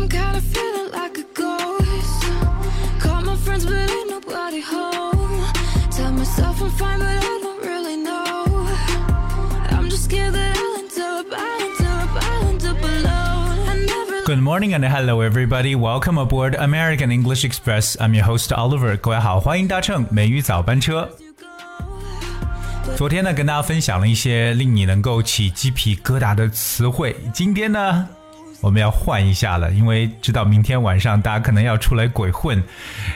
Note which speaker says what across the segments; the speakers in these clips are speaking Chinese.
Speaker 1: I'm kinda feeling like a ghost. Call my friends, but ain't nobody home. Tell myself I'm fine, but I don't really know. I'm just scared that I'll end up, I'll end up, I'll end up alone. I never
Speaker 2: Good morning and hello everybody. Welcome aboard American English Express. I'm your host Oliver. 各位好，欢迎搭乘美语早班车。
Speaker 1: go.
Speaker 2: 昨天呢，跟大家分享了一些令你能够起鸡皮疙瘩的词汇。今天呢， 我们要换一下了，因为知道明天晚上大家可能要出来鬼混。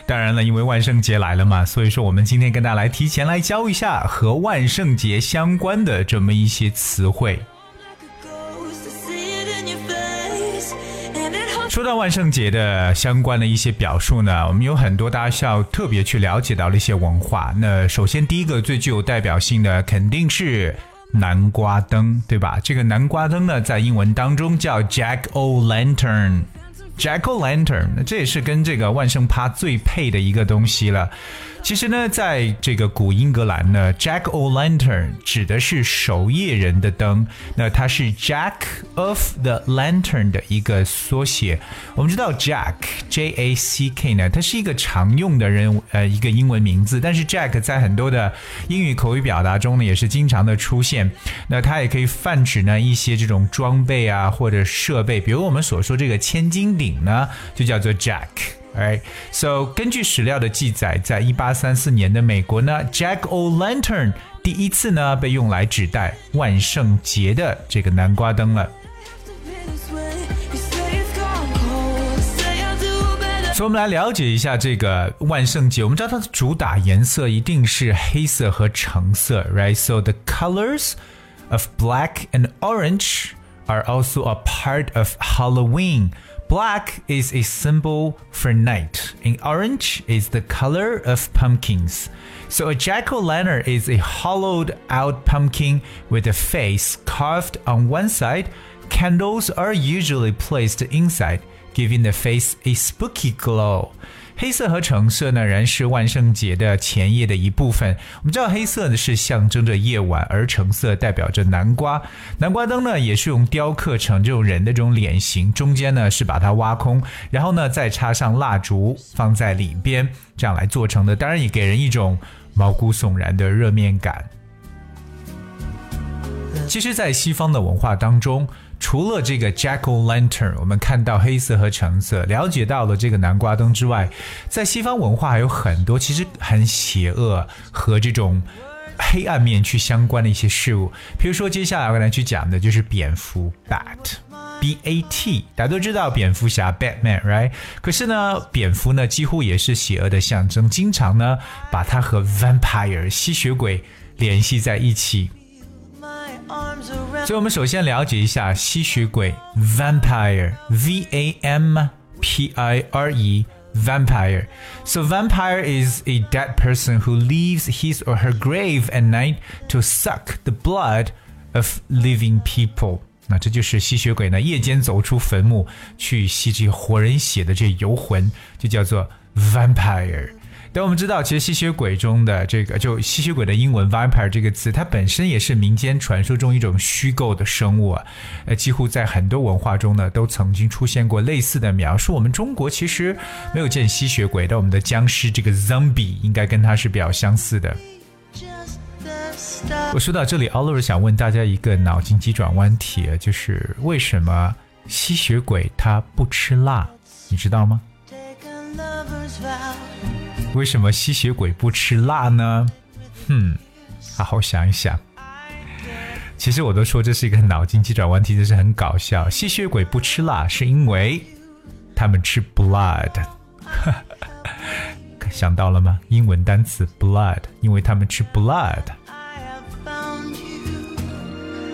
Speaker 2: 当然了，因为万圣节来了嘛，所以说我们今天跟大家来提前来教一下和万圣节相关的这么一些词汇。说到万圣节的相关的一些表述呢，我们有很多大家需要特别去了解到的一些文化。那首先第一个最具有代表性的肯定是南瓜灯，对吧？这个南瓜灯呢，在英文当中叫 Jack O' Lantern。Jack O' Lantern，那这也是跟这个万圣趴最配的一个东西了。其实呢，在这个古英格兰呢，Jack O' Lantern 指的是守夜人的灯，那它是 Jack of the Lantern 的一个缩写。我们知道 Jack J A C K 呢，它是一个常用的人呃一个英文名字，但是 Jack 在很多的英语口语表达中呢，也是经常的出现。那它也可以泛指呢一些这种装备啊或者设备，比如我们所说这个千斤顶呢，就叫做 Jack。Alright, so 根据史料的记载，在一八三四年的美国呢，Jack O' Lantern 第一次呢被用来指代万圣节的这个南瓜灯了。
Speaker 1: me this way. You say it's gone cold. Say I'll do better.
Speaker 2: 所以，我们来了解一下这个万圣节。我们知道它的主打颜色一定是黑色和橙色，right? So the colors of black and orange are also a part of Halloween. Black is a symbol for night, and orange is the color of pumpkins. So a jack o' lantern is a hollowed out pumpkin with a face carved on one side. Candles are usually placed inside giving the face a spooky glow。黑色和橙色呢，仍然是万圣节的前夜的一部分。我们知道黑色呢是象征着夜晚，而橙色代表着南瓜。南瓜灯呢也是用雕刻成这种人的这种脸型，中间呢是把它挖空，然后呢再插上蜡烛放在里边，这样来做成的。当然也给人一种毛骨悚然的热面感。其实，在西方的文化当中，除了这个 Jack O' Lantern，我们看到黑色和橙色，了解到了这个南瓜灯之外，在西方文化还有很多其实很邪恶和这种黑暗面去相关的一些事物。比如说，接下来我来去讲的就是蝙蝠 Bat。B A T，大家都知道蝙蝠侠 Batman，right？可是呢，蝙蝠呢几乎也是邪恶的象征，经常呢把它和 vampire 吸血鬼联系在一起。
Speaker 1: My arms around
Speaker 2: 所以，我们首先了解一下吸血鬼 vampire，V A M P I R E。Vampire. So, vampire is a dead person who leaves his or her grave at night to suck the blood of living people. 那这就是吸血鬼呢，夜间走出坟墓去吸这活人血的这游魂，就叫做 vampire。 但我们知道，其实吸血鬼中的这个，就吸血鬼的英文 vampire 这个词，它本身也是民间传说中一种虚构的生物啊。呃，几乎在很多文化中呢，都曾经出现过类似的描述。我们中国其实没有见吸血鬼，但我们的僵尸这个 zombie 应该跟它是比较相似的。我说到这里，Oliver 想问大家一个脑筋急转弯题，就是为什么吸血鬼它不吃辣？你知道吗？为什么吸血鬼不吃辣呢？哼，好好想一想。其实我都说这是一个脑筋急转弯题，这是很搞笑。吸血鬼不吃辣是因为他们吃 blood，想到了吗？英文单词 blood，因为他们吃 blood。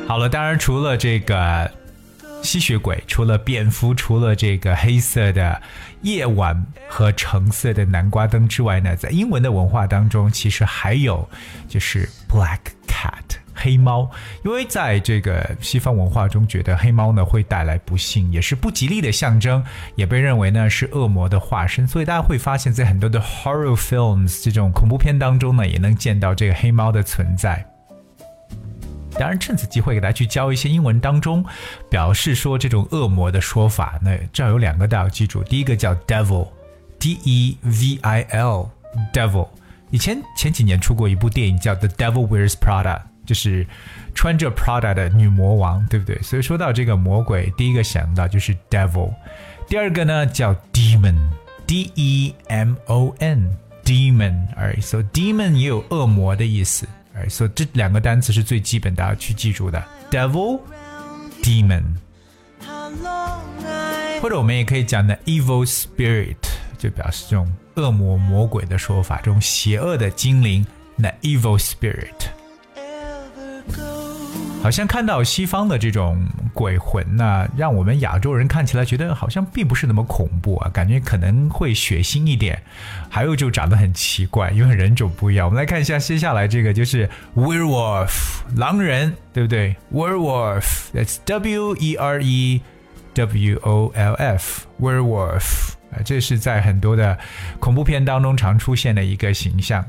Speaker 2: 好了，当然除了这个吸血鬼，除了蝙蝠，除了这个黑色的夜晚和橙色的南瓜灯之外呢，在英文的文化当中，其实还有就是 black cat 黑猫，因为在这个西方文化中，觉得黑猫呢会带来不幸，也是不吉利的象征，也被认为呢是恶魔的化身，所以大家会发现，在很多的 horror films 这种恐怖片当中呢，也能见到这个黑猫的存在。当然，趁此机会给大家去教一些英文当中表示说这种恶魔的说法。那这有两个大家要记住，第一个叫 devil，d e v i l，devil。以前前几年出过一部电影叫《The Devil Wears Prada》，就是穿着 Prada 的女魔王，对不对？所以说到这个魔鬼，第一个想到就是 devil。第二个呢叫 demon，d e m o n，demon。Alright, so demon 也有恶魔的意思。所以这两个单词是最基本的，要去记住的，devil, demon。或者我们也可以讲的 evil spirit，就表示这种。恶魔、魔鬼的说法，这种邪恶的精灵，那 evil spirit，好像看到西方的这种鬼魂呢，让我们亚洲人看起来觉得好像并不是那么恐怖啊，感觉可能会血腥一点，还有就长得很奇怪，因为人种不一样。我们来看一下接下来这个就是 werewolf，狼人，对不对？werewolf，that's W E R E W O L F，werewolf。这是在很多的恐怖片当中常出现的一个形象。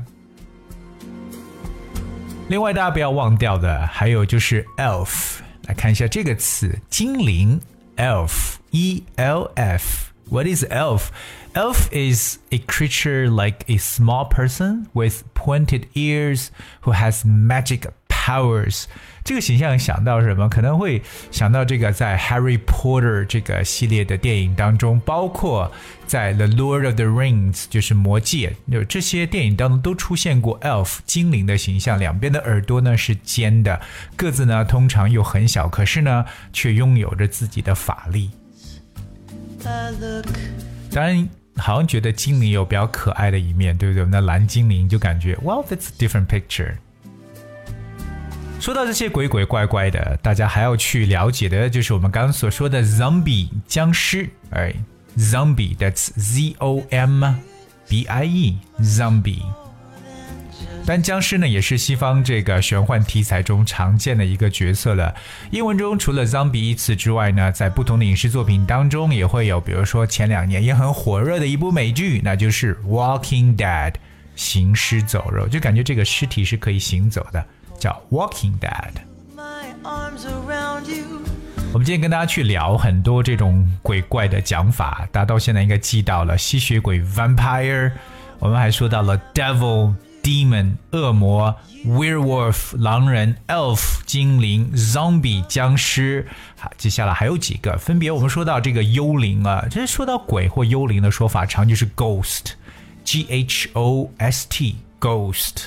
Speaker 2: 另外，大家不要忘掉的还有就是 elf，来看一下这个词，精灵 elf，e l f。What is elf? Elf is a creature like a small person with pointed ears who has magic Powers 这个形象想到什么？可能会想到这个在 Harry Potter 这个系列的电影当中，包括在 The Lord of the Rings 就是魔戒，就这些电影当中都出现过 elf 精灵的形象，两边的耳朵呢是尖的，个子呢通常又很小，可是呢却拥有着自己的法力。当然，好像觉得精灵有比较可爱的一面，对不对？那蓝精灵就感觉，Well, that's a different picture。说到这些鬼鬼怪怪的，大家还要去了解的就是我们刚刚所说的 zombie 僵尸，哎，zombie that's z o m b i e zombie。但僵尸呢，也是西方这个玄幻题材中常见的一个角色了。英文中除了 zombie 一词之外呢，在不同的影视作品当中也会有，比如说前两年也很火热的一部美剧，那就是《Walking Dead》行尸走肉，就感觉这个尸体是可以行走的。叫 Walking Dead。我们今天跟大家去聊很多这种鬼怪的讲法，大家到现在应该记到了吸血鬼 Vampire，我们还说到了 Devil、Demon 恶魔、Werewolf 狼人、Elf 精灵、Zombie 僵尸。好，接下来还有几个，分别我们说到这个幽灵啊，这说到鬼或幽灵的说法，常就是 Ghost，G H O S T，Ghost。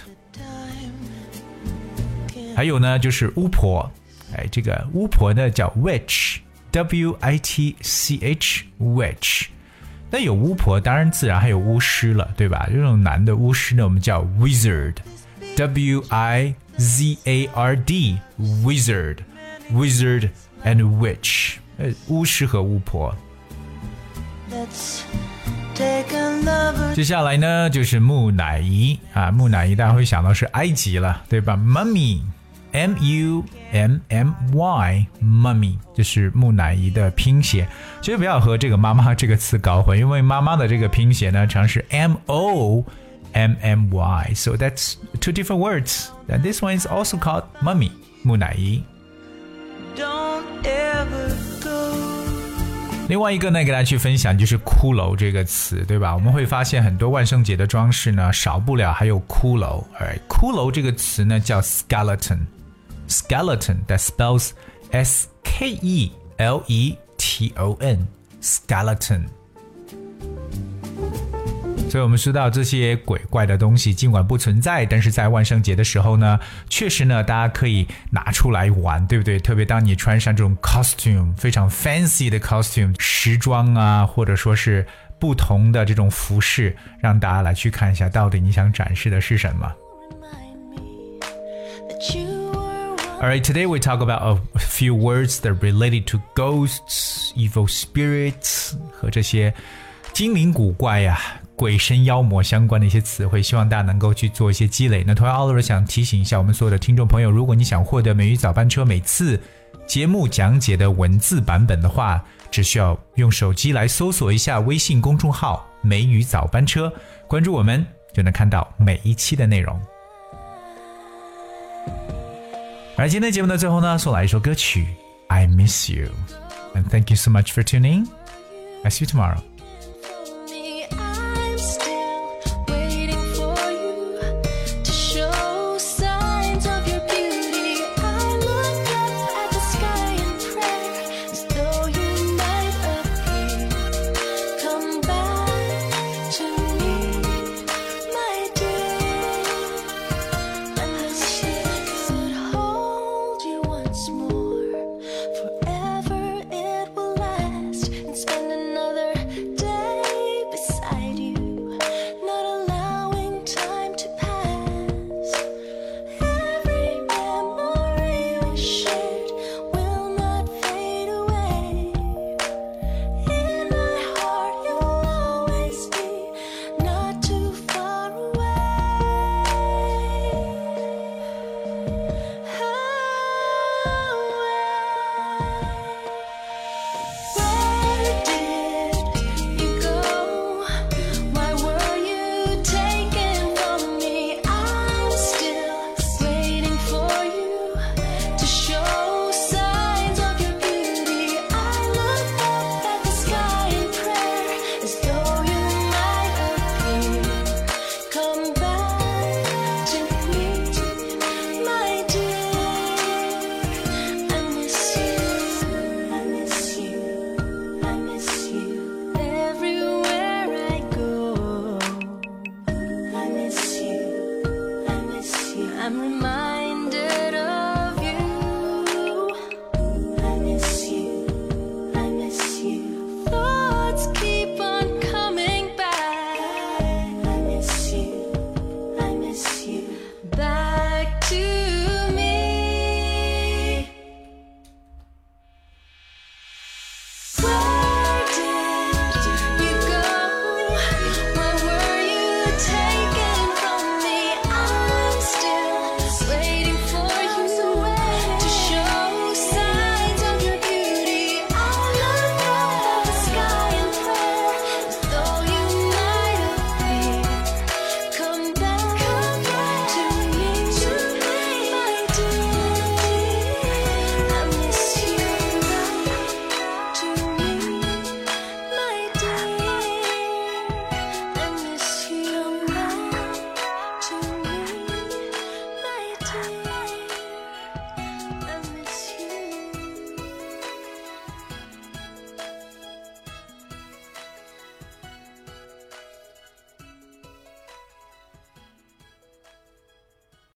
Speaker 2: 还有呢，就是巫婆，哎，这个巫婆呢叫 witch，w i t c h，witch。那有巫婆，当然自然还有巫师了，对吧？这种男的巫师呢，我们叫 wizard，w i z a r d，wizard，wizard and witch，呃，巫师和巫婆。接下来呢，就是木乃伊啊，木乃伊大家会想到是埃及了，对吧？Mummy。M U M M Y，mummy 就是木乃伊的拼写，其实不要和这个妈妈这个词搞混，因为妈妈的这个拼写呢，常是 M O M M Y，so that's two different words. And this one is also called mummy，木乃伊。另外一个呢，给大家去分享就是骷髅这个词，对吧？我们会发现很多万圣节的装饰呢，少不了还有骷髅。而骷髅这个词呢，叫 skeleton。Skeleton that spells S K E L E T O N skeleton。所以，我们说到这些鬼怪的东西，尽管不存在，但是在万圣节的时候呢，确实呢，大家可以拿出来玩，对不对？特别当你穿上这种 costume，非常 fancy 的 costume，时装啊，或者说是不同的这种服饰，让大家来去看一下，到底你想展示的是什么。Alright, today we talk about a few words that are related to ghosts, evil spirits 和这些精灵古怪呀、鬼神妖魔相关的一些词汇，希望大家能够去做一些积累。那同样，Oliver 想提醒一下我们所有的听众朋友，如果你想获得美语早班车每次节目讲解的文字版本的话，只需要用手机来搜索一下微信公众号“美语早班车”，关注我们就能看到每一期的内容。
Speaker 1: 而今天节目的最后呢，送来一首歌曲《I Miss You》，and thank you so much for tuning. I see you tomorrow.